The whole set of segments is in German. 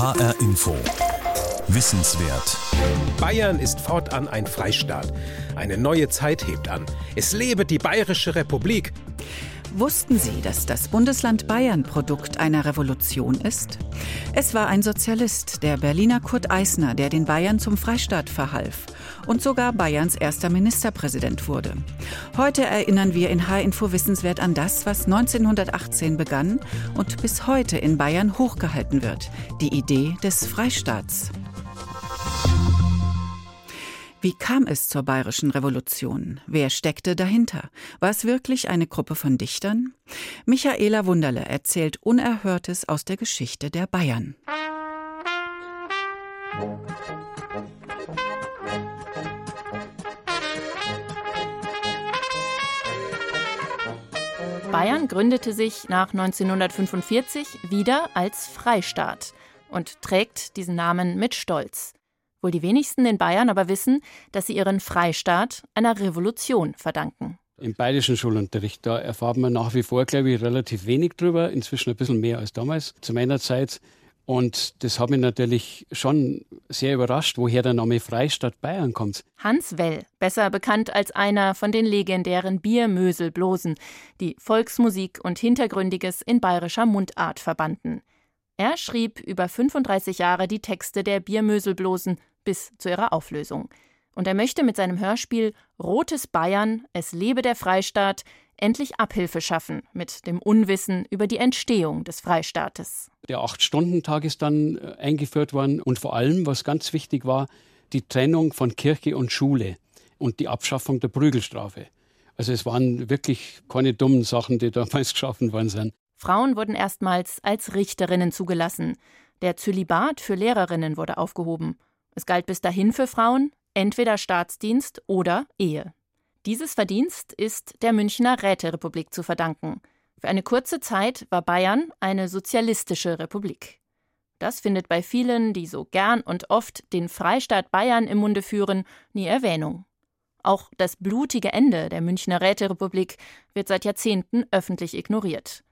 HR Info. Wissenswert. Bayern ist fortan ein Freistaat. Eine neue Zeit hebt an. Es lebe die Bayerische Republik. Wussten Sie, dass das Bundesland Bayern Produkt einer Revolution ist? Es war ein Sozialist, der Berliner Kurt Eisner, der den Bayern zum Freistaat verhalf und sogar Bayerns erster Ministerpräsident wurde. Heute erinnern wir in H-Info Wissenswert an das, was 1918 begann und bis heute in Bayern hochgehalten wird, die Idee des Freistaats. Wie kam es zur bayerischen Revolution? Wer steckte dahinter? War es wirklich eine Gruppe von Dichtern? Michaela Wunderle erzählt Unerhörtes aus der Geschichte der Bayern. Bayern gründete sich nach 1945 wieder als Freistaat und trägt diesen Namen mit Stolz. Wohl die wenigsten in Bayern aber wissen, dass sie ihren Freistaat einer Revolution verdanken. Im bayerischen Schulunterricht, da erfahren wir nach wie vor, glaube ich, relativ wenig drüber, inzwischen ein bisschen mehr als damals, zu meiner Zeit. Und das hat mich natürlich schon sehr überrascht, woher der Name Freistaat Bayern kommt. Hans Well, besser bekannt als einer von den legendären Biermöselblosen, die Volksmusik und Hintergründiges in bayerischer Mundart verbanden. Er schrieb über 35 Jahre die Texte der Biermöselblosen bis zu ihrer Auflösung. Und er möchte mit seinem Hörspiel Rotes Bayern, es lebe der Freistaat, endlich Abhilfe schaffen mit dem Unwissen über die Entstehung des Freistaates. Der Acht-Stunden-Tag ist dann äh, eingeführt worden und vor allem, was ganz wichtig war, die Trennung von Kirche und Schule und die Abschaffung der Prügelstrafe. Also es waren wirklich keine dummen Sachen, die damals geschaffen worden sind. Frauen wurden erstmals als Richterinnen zugelassen. Der Zölibat für Lehrerinnen wurde aufgehoben. Es galt bis dahin für Frauen entweder Staatsdienst oder Ehe. Dieses Verdienst ist der Münchner Räterepublik zu verdanken. Für eine kurze Zeit war Bayern eine sozialistische Republik. Das findet bei vielen, die so gern und oft den Freistaat Bayern im Munde führen, nie Erwähnung. Auch das blutige Ende der Münchner Räterepublik wird seit Jahrzehnten öffentlich ignoriert.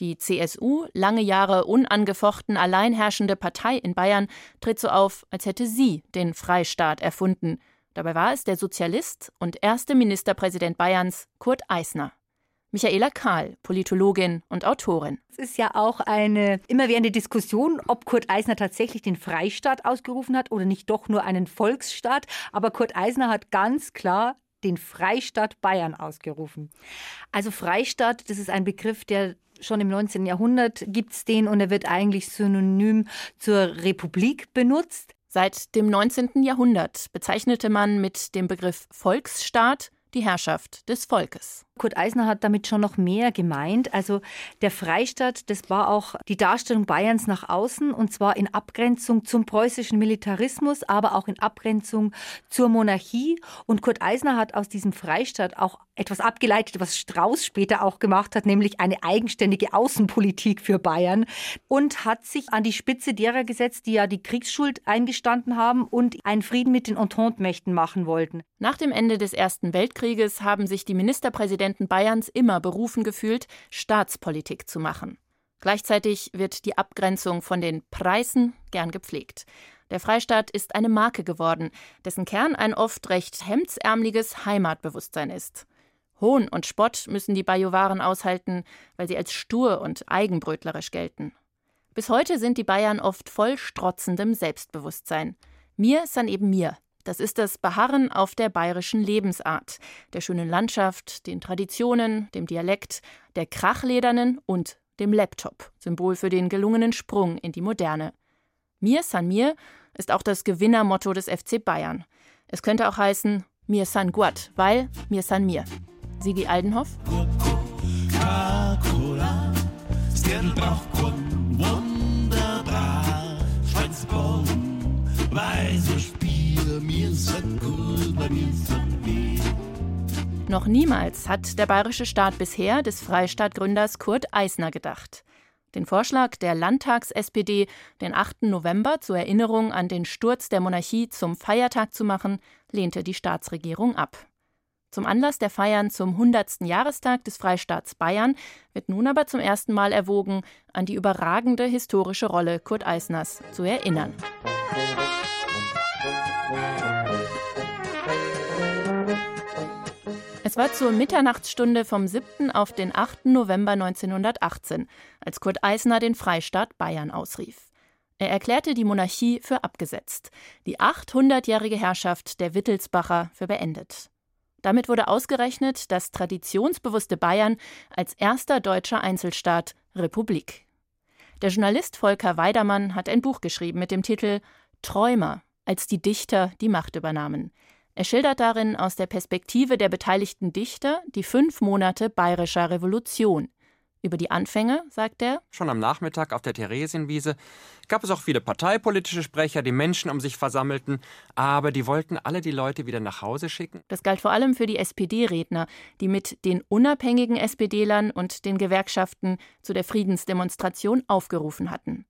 Die CSU, lange Jahre unangefochten alleinherrschende Partei in Bayern, tritt so auf, als hätte sie den Freistaat erfunden. Dabei war es der Sozialist und erste Ministerpräsident Bayerns, Kurt Eisner. Michaela Kahl, Politologin und Autorin. Es ist ja auch eine immerwährende Diskussion, ob Kurt Eisner tatsächlich den Freistaat ausgerufen hat oder nicht doch nur einen Volksstaat. Aber Kurt Eisner hat ganz klar den Freistaat Bayern ausgerufen. Also Freistaat, das ist ein Begriff, der schon im 19. Jahrhundert gibt es den und er wird eigentlich synonym zur Republik benutzt. Seit dem 19. Jahrhundert bezeichnete man mit dem Begriff Volksstaat die Herrschaft des Volkes. Kurt Eisner hat damit schon noch mehr gemeint. Also der Freistaat, das war auch die Darstellung Bayerns nach außen und zwar in Abgrenzung zum preußischen Militarismus, aber auch in Abgrenzung zur Monarchie. Und Kurt Eisner hat aus diesem Freistaat auch etwas abgeleitet, was Strauß später auch gemacht hat, nämlich eine eigenständige Außenpolitik für Bayern und hat sich an die Spitze derer gesetzt, die ja die Kriegsschuld eingestanden haben und einen Frieden mit den Entente-Mächten machen wollten. Nach dem Ende des Ersten Weltkrieges haben sich die Ministerpräsidenten Präsidenten Bayerns immer berufen gefühlt, Staatspolitik zu machen. Gleichzeitig wird die Abgrenzung von den Preisen gern gepflegt. Der Freistaat ist eine Marke geworden, dessen Kern ein oft recht hemdsärmeliges Heimatbewusstsein ist. Hohn und Spott müssen die Bajuwaren aushalten, weil sie als stur und eigenbrötlerisch gelten. Bis heute sind die Bayern oft voll strotzendem Selbstbewusstsein. Mir san eben mir, das ist das Beharren auf der bayerischen Lebensart, der schönen Landschaft, den Traditionen, dem Dialekt, der Krachledernen und dem Laptop, Symbol für den gelungenen Sprung in die Moderne. Mir san mir ist auch das Gewinnermotto des FC Bayern. Es könnte auch heißen Mir san Guat, weil mir san mir. Sigi Aldenhoff. Coca-Cola, noch niemals hat der bayerische Staat bisher des Freistaatgründers Kurt Eisner gedacht. Den Vorschlag der Landtags-SPD, den 8. November zur Erinnerung an den Sturz der Monarchie zum Feiertag zu machen, lehnte die Staatsregierung ab. Zum Anlass der Feiern zum 100. Jahrestag des Freistaats Bayern wird nun aber zum ersten Mal erwogen, an die überragende historische Rolle Kurt Eisners zu erinnern. Es war zur Mitternachtsstunde vom 7. auf den 8. November 1918, als Kurt Eisner den Freistaat Bayern ausrief. Er erklärte die Monarchie für abgesetzt, die 800-jährige Herrschaft der Wittelsbacher für beendet. Damit wurde ausgerechnet das traditionsbewusste Bayern als erster deutscher Einzelstaat Republik. Der Journalist Volker Weidermann hat ein Buch geschrieben mit dem Titel Träumer, als die Dichter die Macht übernahmen. Er schildert darin aus der Perspektive der beteiligten Dichter die fünf Monate bayerischer Revolution, über die Anfänge, sagt er. Schon am Nachmittag auf der Theresienwiese gab es auch viele parteipolitische Sprecher, die Menschen um sich versammelten, aber die wollten alle die Leute wieder nach Hause schicken. Das galt vor allem für die SPD-Redner, die mit den unabhängigen SPD-Lern und den Gewerkschaften zu der Friedensdemonstration aufgerufen hatten.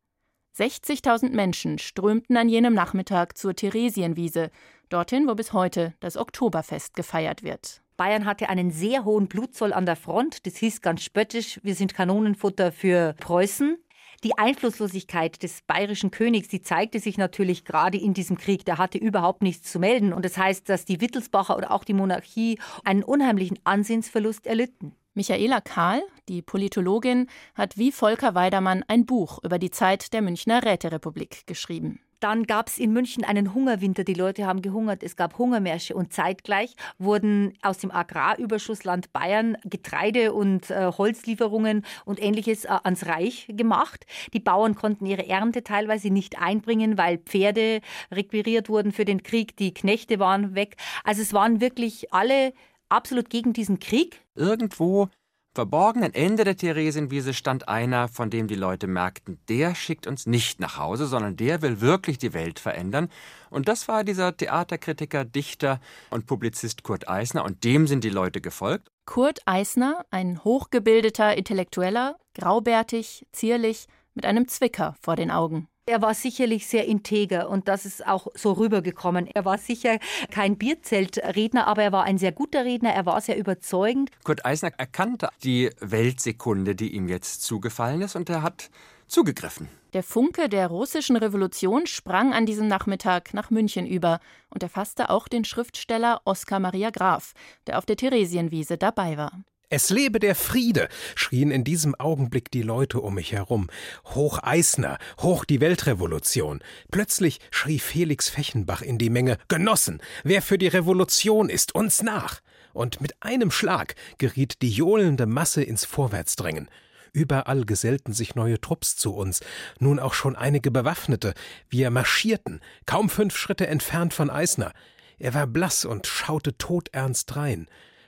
60.000 Menschen strömten an jenem Nachmittag zur Theresienwiese, dorthin, wo bis heute das Oktoberfest gefeiert wird. Bayern hatte einen sehr hohen Blutzoll an der Front. Das hieß ganz spöttisch, wir sind Kanonenfutter für Preußen. Die Einflusslosigkeit des bayerischen Königs, die zeigte sich natürlich gerade in diesem Krieg. Der hatte überhaupt nichts zu melden. Und das heißt, dass die Wittelsbacher oder auch die Monarchie einen unheimlichen Ansehensverlust erlitten. Michaela Kahl, die Politologin, hat wie Volker Weidermann ein Buch über die Zeit der Münchner Räterepublik geschrieben. Dann gab es in München einen Hungerwinter. Die Leute haben gehungert. Es gab Hungermärsche. Und zeitgleich wurden aus dem Agrarüberschuss Land Bayern Getreide und äh, Holzlieferungen und ähnliches äh, ans Reich gemacht. Die Bauern konnten ihre Ernte teilweise nicht einbringen, weil Pferde requiriert wurden für den Krieg. Die Knechte waren weg. Also es waren wirklich alle absolut gegen diesen Krieg. Irgendwo Verborgen am Ende der Theresienwiese stand einer, von dem die Leute merkten, der schickt uns nicht nach Hause, sondern der will wirklich die Welt verändern. Und das war dieser Theaterkritiker, Dichter und Publizist Kurt Eisner, und dem sind die Leute gefolgt. Kurt Eisner, ein hochgebildeter Intellektueller, graubärtig, zierlich, mit einem Zwicker vor den Augen. Er war sicherlich sehr integer und das ist auch so rübergekommen. Er war sicher kein Bierzeltredner, aber er war ein sehr guter Redner, er war sehr überzeugend. Kurt Eisner erkannte die Weltsekunde, die ihm jetzt zugefallen ist und er hat zugegriffen. Der Funke der russischen Revolution sprang an diesem Nachmittag nach München über und erfasste auch den Schriftsteller Oskar Maria Graf, der auf der Theresienwiese dabei war. Es lebe der Friede, schrien in diesem Augenblick die Leute um mich herum. Hoch Eisner, hoch die Weltrevolution. Plötzlich schrie Felix Fechenbach in die Menge Genossen, wer für die Revolution ist, uns nach. Und mit einem Schlag geriet die johlende Masse ins Vorwärtsdrängen. Überall gesellten sich neue Trupps zu uns, nun auch schon einige Bewaffnete. Wir marschierten, kaum fünf Schritte entfernt von Eisner. Er war blass und schaute todernst drein.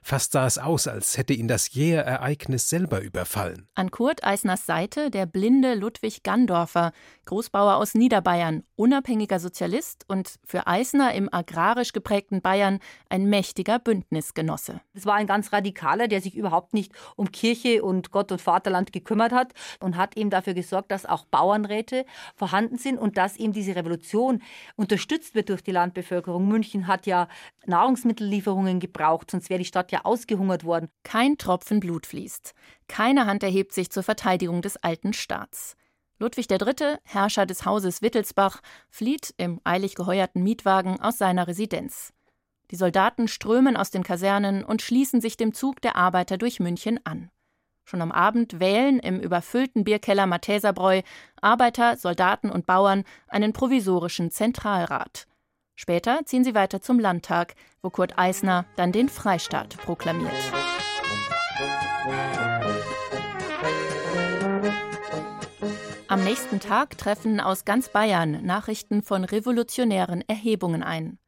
Fast sah es aus, als hätte ihn das jähe Ereignis selber überfallen. An Kurt Eisners Seite der blinde Ludwig Gandorfer, Großbauer aus Niederbayern, unabhängiger Sozialist und für Eisner im agrarisch geprägten Bayern ein mächtiger Bündnisgenosse. Es war ein ganz radikaler, der sich überhaupt nicht um Kirche und Gott und Vaterland gekümmert hat und hat eben dafür gesorgt, dass auch Bauernräte vorhanden sind und dass eben diese Revolution unterstützt wird durch die Landbevölkerung. München hat ja Nahrungsmittellieferungen gebraucht, sonst wäre die Stadt ja ausgehungert worden. Kein Tropfen Blut fließt. Keine Hand erhebt sich zur Verteidigung des alten Staats. Ludwig III., Herrscher des Hauses Wittelsbach, flieht im eilig geheuerten Mietwagen aus seiner Residenz. Die Soldaten strömen aus den Kasernen und schließen sich dem Zug der Arbeiter durch München an. Schon am Abend wählen im überfüllten Bierkeller Matheserbräu Arbeiter, Soldaten und Bauern einen provisorischen Zentralrat. Später ziehen sie weiter zum Landtag, wo Kurt Eisner dann den Freistaat proklamiert. Am nächsten Tag treffen aus ganz Bayern Nachrichten von revolutionären Erhebungen ein.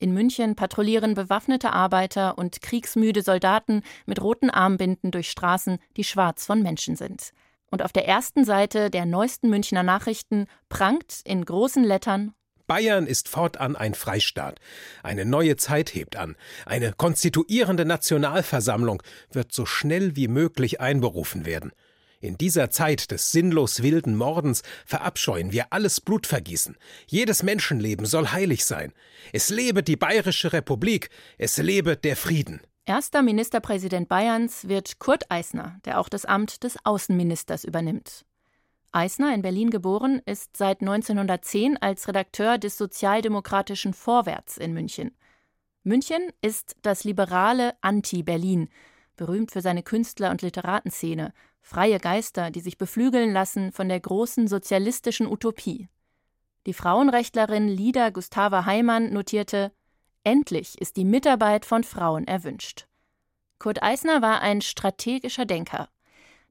In München patrouillieren bewaffnete Arbeiter und kriegsmüde Soldaten mit roten Armbinden durch Straßen, die schwarz von Menschen sind. Und auf der ersten Seite der neuesten Münchner Nachrichten prangt in großen Lettern Bayern ist fortan ein Freistaat. Eine neue Zeit hebt an. Eine konstituierende Nationalversammlung wird so schnell wie möglich einberufen werden. In dieser Zeit des sinnlos wilden Mordens verabscheuen wir alles Blutvergießen. Jedes Menschenleben soll heilig sein. Es lebe die Bayerische Republik, es lebe der Frieden. Erster Ministerpräsident Bayerns wird Kurt Eisner, der auch das Amt des Außenministers übernimmt. Eisner, in Berlin geboren, ist seit 1910 als Redakteur des sozialdemokratischen Vorwärts in München. München ist das liberale Anti-Berlin, berühmt für seine Künstler- und Literatenszene, freie Geister, die sich beflügeln lassen von der großen sozialistischen Utopie. Die Frauenrechtlerin Lida Gustava Heimann notierte Endlich ist die Mitarbeit von Frauen erwünscht. Kurt Eisner war ein strategischer Denker.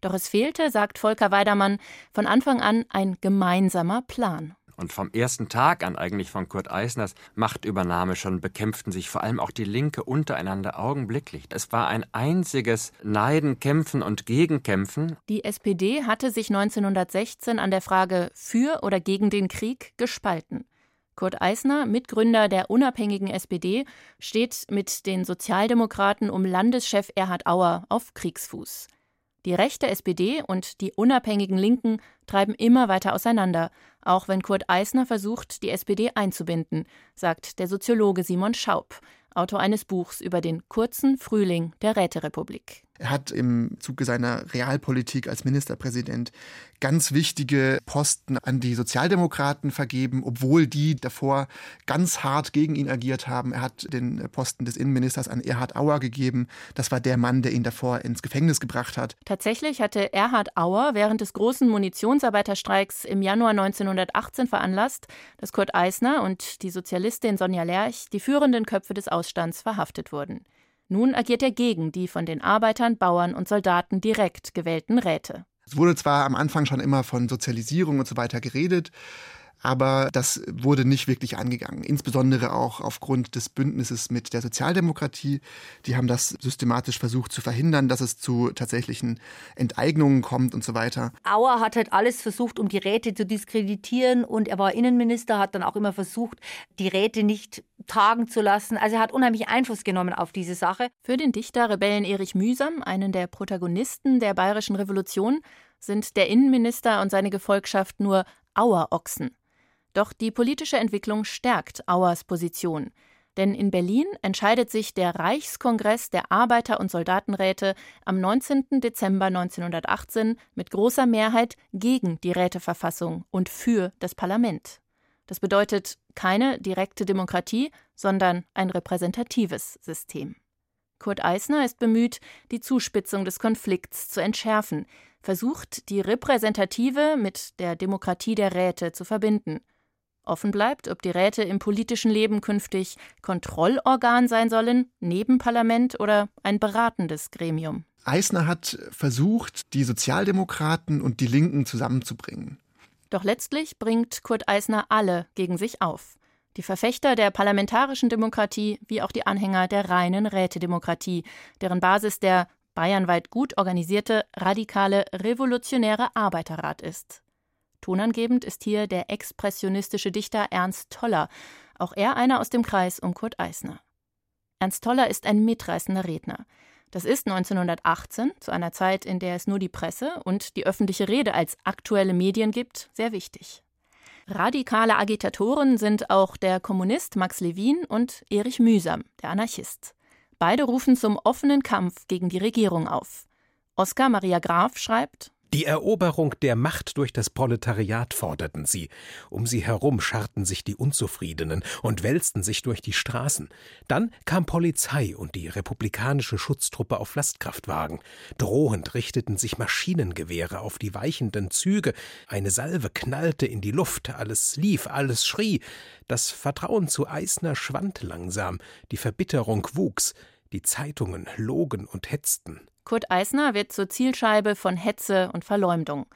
Doch es fehlte, sagt Volker Weidermann, von Anfang an ein gemeinsamer Plan. Und vom ersten Tag an eigentlich von Kurt Eisners Machtübernahme schon bekämpften sich vor allem auch die Linke untereinander augenblicklich. Es war ein einziges Neiden, Kämpfen und Gegenkämpfen. Die SPD hatte sich 1916 an der Frage für oder gegen den Krieg gespalten. Kurt Eisner, Mitgründer der unabhängigen SPD, steht mit den Sozialdemokraten um Landeschef Erhard Auer auf Kriegsfuß. Die rechte SPD und die unabhängigen Linken treiben immer weiter auseinander, auch wenn Kurt Eisner versucht, die SPD einzubinden, sagt der Soziologe Simon Schaub, Autor eines Buchs über den kurzen Frühling der Räterepublik. Er hat im Zuge seiner Realpolitik als Ministerpräsident ganz wichtige Posten an die Sozialdemokraten vergeben, obwohl die davor ganz hart gegen ihn agiert haben. Er hat den Posten des Innenministers an Erhard Auer gegeben. Das war der Mann, der ihn davor ins Gefängnis gebracht hat. Tatsächlich hatte Erhard Auer während des großen Munitionsarbeiterstreiks im Januar 1918 veranlasst, dass Kurt Eisner und die Sozialistin Sonja Lerch, die führenden Köpfe des Ausstands, verhaftet wurden. Nun agiert er gegen die von den Arbeitern, Bauern und Soldaten direkt gewählten Räte. Es wurde zwar am Anfang schon immer von Sozialisierung und so weiter geredet, aber das wurde nicht wirklich angegangen. Insbesondere auch aufgrund des Bündnisses mit der Sozialdemokratie. Die haben das systematisch versucht zu verhindern, dass es zu tatsächlichen Enteignungen kommt und so weiter. Auer hat halt alles versucht, um die Räte zu diskreditieren und er war Innenminister, hat dann auch immer versucht, die Räte nicht tagen zu lassen. Also er hat unheimlich Einfluss genommen auf diese Sache. Für den Dichter Rebellen Erich Mühsam, einen der Protagonisten der bayerischen Revolution, sind der Innenminister und seine Gefolgschaft nur Auerochsen. Doch die politische Entwicklung stärkt Auers Position. Denn in Berlin entscheidet sich der Reichskongress der Arbeiter- und Soldatenräte am 19. Dezember 1918 mit großer Mehrheit gegen die Räteverfassung und für das Parlament. Das bedeutet keine direkte Demokratie, sondern ein repräsentatives System. Kurt Eisner ist bemüht, die Zuspitzung des Konflikts zu entschärfen, versucht, die repräsentative mit der Demokratie der Räte zu verbinden. Offen bleibt, ob die Räte im politischen Leben künftig Kontrollorgan sein sollen, neben Parlament oder ein beratendes Gremium. Eisner hat versucht, die Sozialdemokraten und die Linken zusammenzubringen. Doch letztlich bringt Kurt Eisner alle gegen sich auf. Die Verfechter der parlamentarischen Demokratie wie auch die Anhänger der reinen Rätedemokratie, deren Basis der bayernweit gut organisierte, radikale, revolutionäre Arbeiterrat ist. Tonangebend ist hier der expressionistische Dichter Ernst Toller, auch er einer aus dem Kreis um Kurt Eisner. Ernst Toller ist ein mitreißender Redner. Das ist 1918, zu einer Zeit, in der es nur die Presse und die öffentliche Rede als aktuelle Medien gibt, sehr wichtig. Radikale Agitatoren sind auch der Kommunist Max Levin und Erich Mühsam, der Anarchist. Beide rufen zum offenen Kampf gegen die Regierung auf. Oskar Maria Graf schreibt die Eroberung der Macht durch das Proletariat forderten sie. Um sie herum scharten sich die Unzufriedenen und wälzten sich durch die Straßen. Dann kam Polizei und die republikanische Schutztruppe auf Lastkraftwagen. Drohend richteten sich Maschinengewehre auf die weichenden Züge. Eine Salve knallte in die Luft. Alles lief, alles schrie. Das Vertrauen zu Eisner schwand langsam. Die Verbitterung wuchs. Die Zeitungen logen und hetzten. Kurt Eisner wird zur Zielscheibe von Hetze und Verleumdung.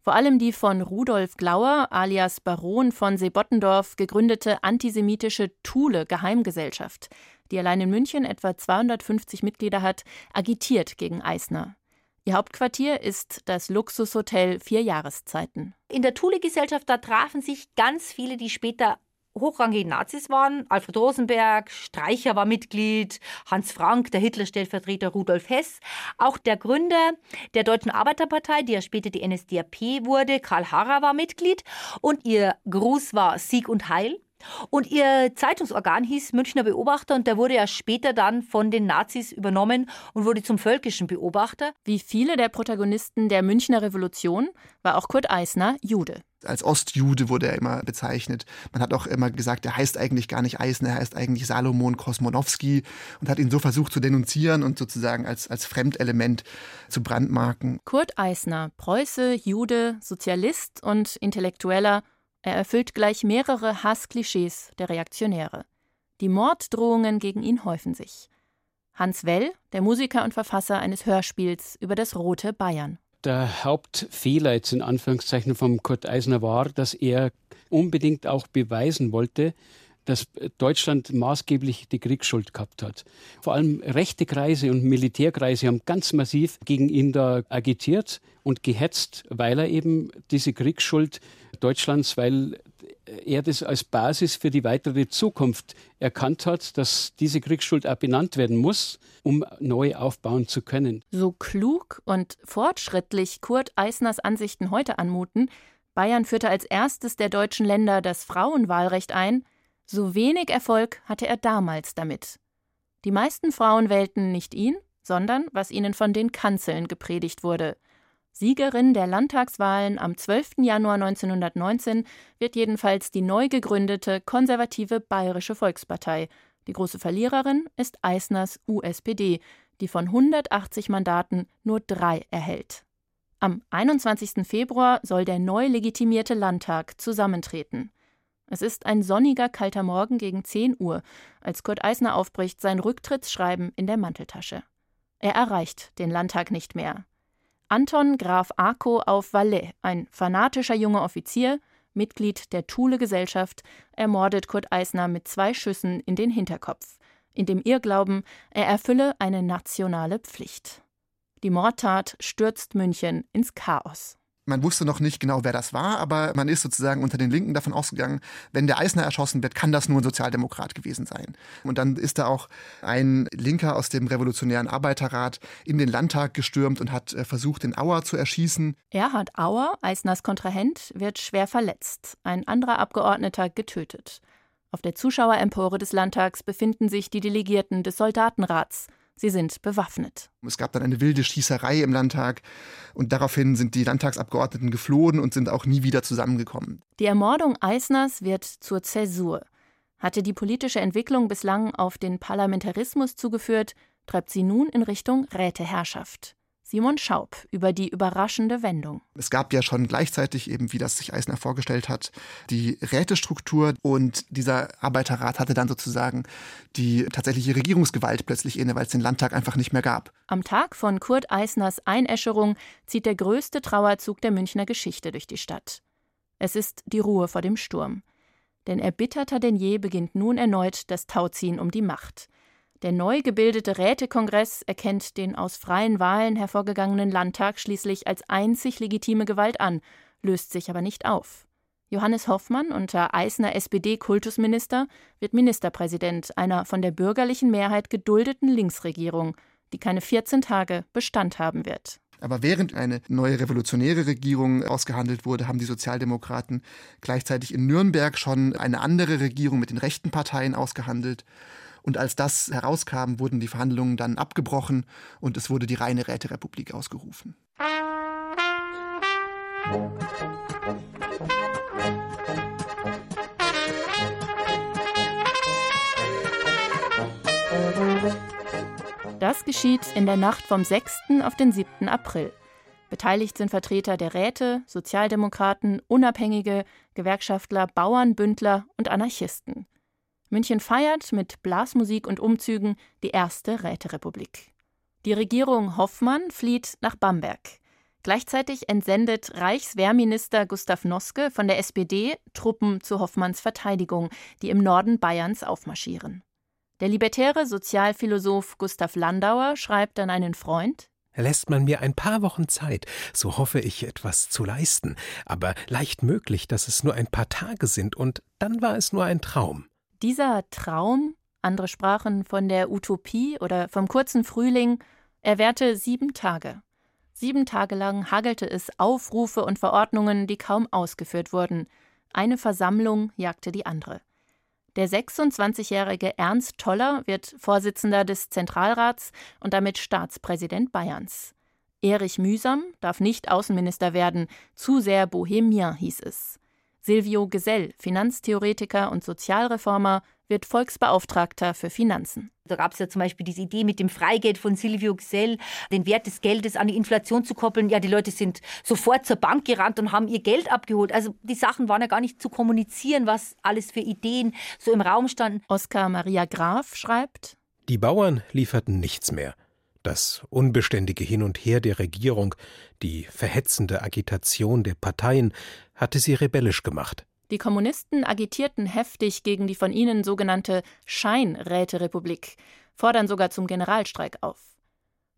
Vor allem die von Rudolf Glauer alias Baron von Seebottendorf gegründete antisemitische Thule Geheimgesellschaft, die allein in München etwa 250 Mitglieder hat, agitiert gegen Eisner. Ihr Hauptquartier ist das Luxushotel Vier Jahreszeiten. In der Thule-Gesellschaft, da trafen sich ganz viele, die später hochrangige Nazis waren. Alfred Rosenberg, Streicher war Mitglied, Hans Frank, der Hitler-Stellvertreter Rudolf Hess, auch der Gründer der Deutschen Arbeiterpartei, die ja später die NSDAP wurde, Karl Harrer war Mitglied und ihr Gruß war Sieg und Heil. Und ihr Zeitungsorgan hieß Münchner Beobachter und der wurde ja später dann von den Nazis übernommen und wurde zum völkischen Beobachter. Wie viele der Protagonisten der Münchner Revolution war auch Kurt Eisner Jude. Als Ostjude wurde er immer bezeichnet. Man hat auch immer gesagt, er heißt eigentlich gar nicht Eisner, er heißt eigentlich Salomon Kosmonowski und hat ihn so versucht zu denunzieren und sozusagen als, als Fremdelement zu brandmarken. Kurt Eisner, Preuße, Jude, Sozialist und Intellektueller er erfüllt gleich mehrere Hassklischees der Reaktionäre. Die Morddrohungen gegen ihn häufen sich. Hans Well, der Musiker und Verfasser eines Hörspiels über das rote Bayern. Der Hauptfehler jetzt in Anführungszeichen von Kurt Eisner war, dass er unbedingt auch beweisen wollte, dass Deutschland maßgeblich die Kriegsschuld gehabt hat. Vor allem rechte Kreise und Militärkreise haben ganz massiv gegen ihn da agitiert und gehetzt, weil er eben diese Kriegsschuld Deutschlands, weil er das als Basis für die weitere Zukunft erkannt hat, dass diese Kriegsschuld auch benannt werden muss, um neu aufbauen zu können. So klug und fortschrittlich Kurt Eisners Ansichten heute anmuten, Bayern führte als erstes der deutschen Länder das Frauenwahlrecht ein, so wenig Erfolg hatte er damals damit. Die meisten Frauen wählten nicht ihn, sondern was ihnen von den Kanzeln gepredigt wurde – Siegerin der Landtagswahlen am 12. Januar 1919 wird jedenfalls die neu gegründete konservative Bayerische Volkspartei. Die große Verliererin ist Eisners USPD, die von 180 Mandaten nur drei erhält. Am 21. Februar soll der neu legitimierte Landtag zusammentreten. Es ist ein sonniger, kalter Morgen gegen 10 Uhr, als Kurt Eisner aufbricht, sein Rücktrittsschreiben in der Manteltasche. Er erreicht den Landtag nicht mehr. Anton Graf Arco auf Valais, ein fanatischer junger Offizier, Mitglied der Thule-Gesellschaft, ermordet Kurt Eisner mit zwei Schüssen in den Hinterkopf, in dem Irrglauben, er erfülle eine nationale Pflicht. Die Mordtat stürzt München ins Chaos. Man wusste noch nicht genau, wer das war, aber man ist sozusagen unter den Linken davon ausgegangen, wenn der Eisner erschossen wird, kann das nur ein Sozialdemokrat gewesen sein. Und dann ist da auch ein Linker aus dem Revolutionären Arbeiterrat in den Landtag gestürmt und hat äh, versucht, den Auer zu erschießen. Erhard Auer, Eisners Kontrahent, wird schwer verletzt, ein anderer Abgeordneter getötet. Auf der Zuschauerempore des Landtags befinden sich die Delegierten des Soldatenrats. Sie sind bewaffnet. Es gab dann eine wilde Schießerei im Landtag und daraufhin sind die Landtagsabgeordneten geflohen und sind auch nie wieder zusammengekommen. Die Ermordung Eisners wird zur Zäsur. Hatte die politische Entwicklung bislang auf den Parlamentarismus zugeführt, treibt sie nun in Richtung Räteherrschaft. Simon Schaub über die überraschende Wendung. Es gab ja schon gleichzeitig eben, wie das sich Eisner vorgestellt hat, die Rätestruktur und dieser Arbeiterrat hatte dann sozusagen die tatsächliche Regierungsgewalt plötzlich inne, weil es den Landtag einfach nicht mehr gab. Am Tag von Kurt Eisners Einäscherung zieht der größte Trauerzug der Münchner Geschichte durch die Stadt. Es ist die Ruhe vor dem Sturm. Denn erbitterter denn je beginnt nun erneut das Tauziehen um die Macht. Der neu gebildete Rätekongress erkennt den aus freien Wahlen hervorgegangenen Landtag schließlich als einzig legitime Gewalt an, löst sich aber nicht auf. Johannes Hoffmann, unter Eisner SPD-Kultusminister, wird Ministerpräsident einer von der bürgerlichen Mehrheit geduldeten Linksregierung, die keine 14 Tage Bestand haben wird. Aber während eine neue revolutionäre Regierung ausgehandelt wurde, haben die Sozialdemokraten gleichzeitig in Nürnberg schon eine andere Regierung mit den rechten Parteien ausgehandelt. Und als das herauskam, wurden die Verhandlungen dann abgebrochen und es wurde die reine Räterepublik ausgerufen. Das geschieht in der Nacht vom 6. auf den 7. April. Beteiligt sind Vertreter der Räte, Sozialdemokraten, Unabhängige, Gewerkschaftler, Bauern, Bündler und Anarchisten. München feiert mit Blasmusik und Umzügen die erste Räterepublik. Die Regierung Hoffmann flieht nach Bamberg. Gleichzeitig entsendet Reichswehrminister Gustav Noske von der SPD Truppen zu Hoffmanns Verteidigung, die im Norden Bayerns aufmarschieren. Der libertäre Sozialphilosoph Gustav Landauer schreibt an einen Freund Lässt man mir ein paar Wochen Zeit, so hoffe ich etwas zu leisten, aber leicht möglich, dass es nur ein paar Tage sind, und dann war es nur ein Traum. Dieser Traum, andere sprachen von der Utopie oder vom kurzen Frühling, er währte sieben Tage. Sieben Tage lang hagelte es Aufrufe und Verordnungen, die kaum ausgeführt wurden. Eine Versammlung jagte die andere. Der 26-jährige Ernst Toller wird Vorsitzender des Zentralrats und damit Staatspräsident Bayerns. Erich Mühsam darf nicht Außenminister werden, zu sehr bohemien hieß es. Silvio Gesell, Finanztheoretiker und Sozialreformer, wird Volksbeauftragter für Finanzen. Da gab es ja zum Beispiel diese Idee mit dem Freigeld von Silvio Gesell, den Wert des Geldes an die Inflation zu koppeln. Ja, die Leute sind sofort zur Bank gerannt und haben ihr Geld abgeholt. Also die Sachen waren ja gar nicht zu kommunizieren, was alles für Ideen so im Raum standen. Oskar Maria Graf schreibt: Die Bauern lieferten nichts mehr. Das unbeständige Hin und Her der Regierung, die verhetzende Agitation der Parteien hatte sie rebellisch gemacht. Die Kommunisten agitierten heftig gegen die von ihnen sogenannte Scheinräterepublik, fordern sogar zum Generalstreik auf.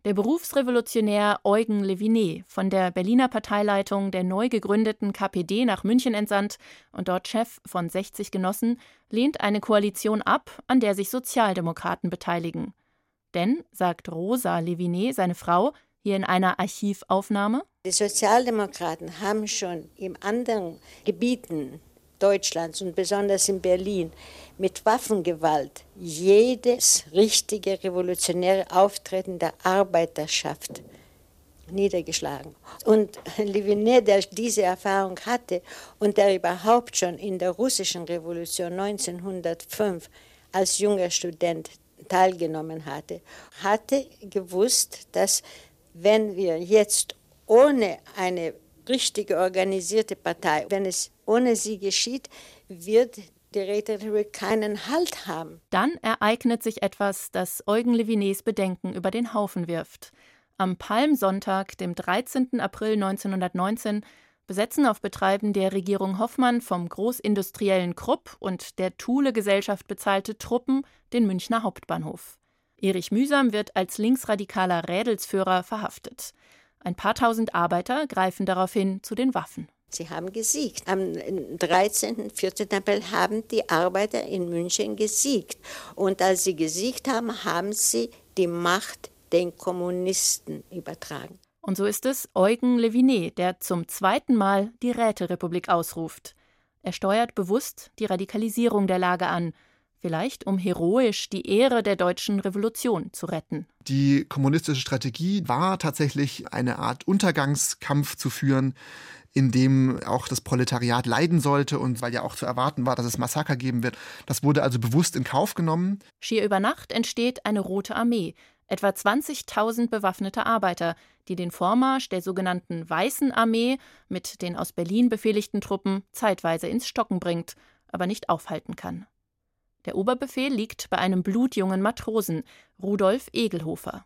Der Berufsrevolutionär Eugen Levinet, von der Berliner Parteileitung der neu gegründeten KPD nach München entsandt und dort Chef von 60 Genossen, lehnt eine Koalition ab, an der sich Sozialdemokraten beteiligen. Denn, sagt Rosa Levinet, seine Frau, hier in einer Archivaufnahme, die Sozialdemokraten haben schon in anderen Gebieten Deutschlands und besonders in Berlin mit Waffengewalt jedes richtige revolutionäre Auftreten der Arbeiterschaft niedergeschlagen. Und Levinet, der diese Erfahrung hatte und der überhaupt schon in der russischen Revolution 1905 als junger Student teilgenommen hatte, hatte gewusst, dass wenn wir jetzt ohne eine richtige organisierte Partei, wenn es ohne sie geschieht, wird die Räterepublik keinen Halt haben. Dann ereignet sich etwas, das Eugen Levinets Bedenken über den Haufen wirft. Am Palmsonntag, dem 13. April 1919, besetzen auf Betreiben der Regierung Hoffmann vom großindustriellen Krupp und der Thule-Gesellschaft bezahlte Truppen den Münchner Hauptbahnhof. Erich Mühsam wird als linksradikaler Rädelsführer verhaftet. Ein paar tausend Arbeiter greifen daraufhin zu den Waffen. Sie haben gesiegt. Am 13., 14. April haben die Arbeiter in München gesiegt. Und als sie gesiegt haben, haben sie die Macht den Kommunisten übertragen. Und so ist es Eugen Levinet, der zum zweiten Mal die Räterepublik ausruft. Er steuert bewusst die Radikalisierung der Lage an, vielleicht um heroisch die Ehre der deutschen Revolution zu retten. Die kommunistische Strategie war tatsächlich eine Art Untergangskampf zu führen, in dem auch das Proletariat leiden sollte und weil ja auch zu erwarten war, dass es Massaker geben wird. Das wurde also bewusst in Kauf genommen. Schier über Nacht entsteht eine Rote Armee, etwa 20.000 bewaffnete Arbeiter, die den Vormarsch der sogenannten Weißen Armee mit den aus Berlin befehligten Truppen zeitweise ins Stocken bringt, aber nicht aufhalten kann. Der Oberbefehl liegt bei einem blutjungen Matrosen, Rudolf Egelhofer.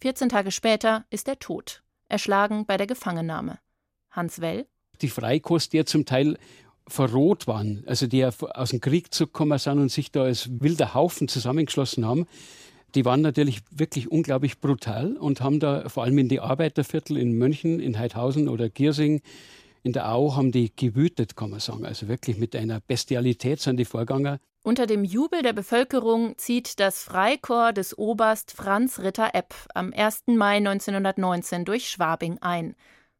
14 Tage später ist er tot, erschlagen bei der Gefangennahme. Hans Well. Die Freikost, die zum Teil verroht waren, also die aus dem Krieg zurückgekommen sind und sich da als wilder Haufen zusammengeschlossen haben, die waren natürlich wirklich unglaublich brutal und haben da vor allem in die Arbeiterviertel in München, in Heidhausen oder Giersing, in der Au haben die gewütet, kann man sagen. Also wirklich mit einer Bestialität sind die Vorganger. Unter dem Jubel der Bevölkerung zieht das Freikorps des Oberst Franz Ritter Epp am 1. Mai 1919 durch Schwabing ein.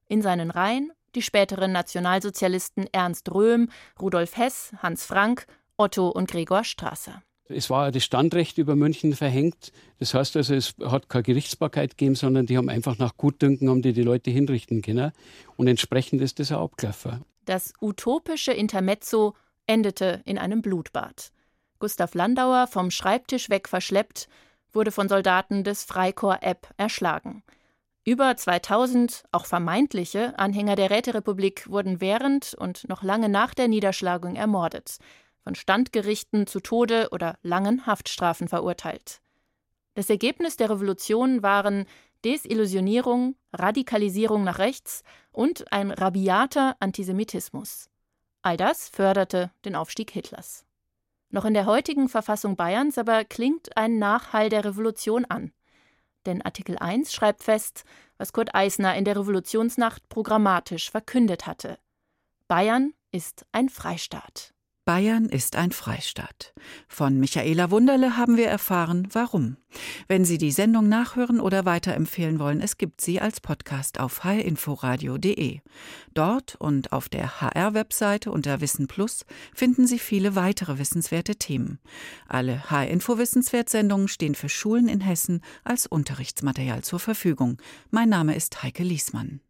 In seinen Reihen die späteren Nationalsozialisten Ernst Röhm, Rudolf Hess, Hans Frank, Otto und Gregor Strasser. Es war das Standrecht über München verhängt. Das heißt also, es hat keine Gerichtsbarkeit gegeben, sondern die haben einfach nach Gutdünken haben die, die Leute hinrichten können. Und entsprechend ist das ein abgelaufen. Das utopische Intermezzo endete in einem Blutbad. Gustav Landauer, vom Schreibtisch weg verschleppt, wurde von Soldaten des Freikorps Epp erschlagen. Über 2000, auch vermeintliche, Anhänger der Räterepublik wurden während und noch lange nach der Niederschlagung ermordet, von Standgerichten zu Tode oder langen Haftstrafen verurteilt. Das Ergebnis der Revolution waren Desillusionierung, Radikalisierung nach rechts und ein rabiater Antisemitismus. All das förderte den Aufstieg Hitlers. Noch in der heutigen Verfassung Bayerns aber klingt ein Nachhall der Revolution an. Denn Artikel 1 schreibt fest, was Kurt Eisner in der Revolutionsnacht programmatisch verkündet hatte. Bayern ist ein Freistaat. Bayern ist ein Freistaat. Von Michaela Wunderle haben wir erfahren, warum. Wenn Sie die Sendung nachhören oder weiterempfehlen wollen, es gibt sie als Podcast auf hrinforadio.de. Dort und auf der HR-Webseite unter Wissen Plus finden Sie viele weitere wissenswerte Themen. Alle H-Info-Wissenswert-Sendungen stehen für Schulen in Hessen als Unterrichtsmaterial zur Verfügung. Mein Name ist Heike Liesmann.